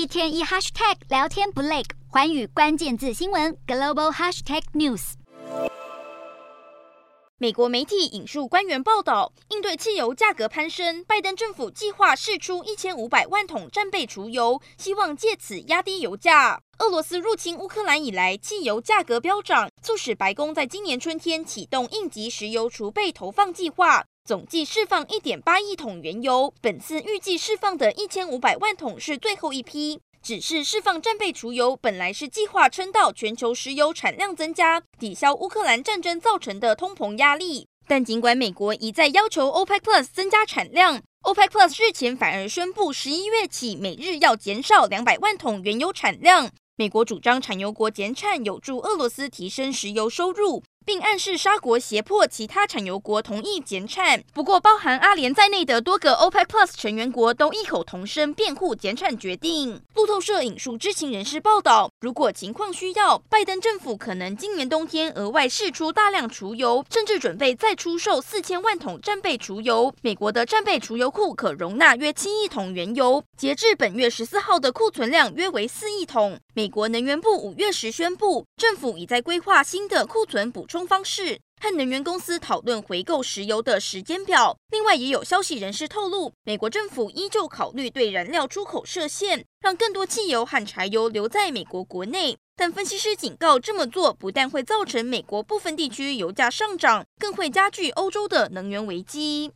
一天一 hashtag 聊天不累，寰宇关键字新闻 global hashtag news。美国媒体引述官员报道，应对汽油价格攀升，拜登政府计划释出一千五百万桶战备储油，希望借此压低油价。俄罗斯入侵乌克兰以来，汽油价格飙涨，促使白宫在今年春天启动应急石油储备投放计划，总计释放一点八亿桶原油。本次预计释放的一千五百万桶是最后一批。只是释放战备储油，本来是计划撑到全球石油产量增加，抵消乌克兰战争造成的通膨压力。但尽管美国一再要求 OPEC Plus 增加产量，OPEC Plus 日前反而宣布十一月起每日要减少两百万桶原油产量。美国主张产油国减产有助俄罗斯提升石油收入。并暗示沙国胁迫其他产油国同意减产。不过，包含阿联在内的多个 OPEC Plus 成员国都异口同声辩护减产决定。路透社引述知情人士报道，如果情况需要，拜登政府可能今年冬天额外释出大量储油，甚至准备再出售四千万桶战备储油。美国的战备储油库可容纳约七亿桶原油，截至本月十四号的库存量约为四亿桶。美国能源部五月时宣布，政府已在规划新的库存补充。方式和能源公司讨论回购石油的时间表。另外，也有消息人士透露，美国政府依旧考虑对燃料出口设限，让更多汽油和柴油留在美国国内。但分析师警告，这么做不但会造成美国部分地区油价上涨，更会加剧欧洲的能源危机。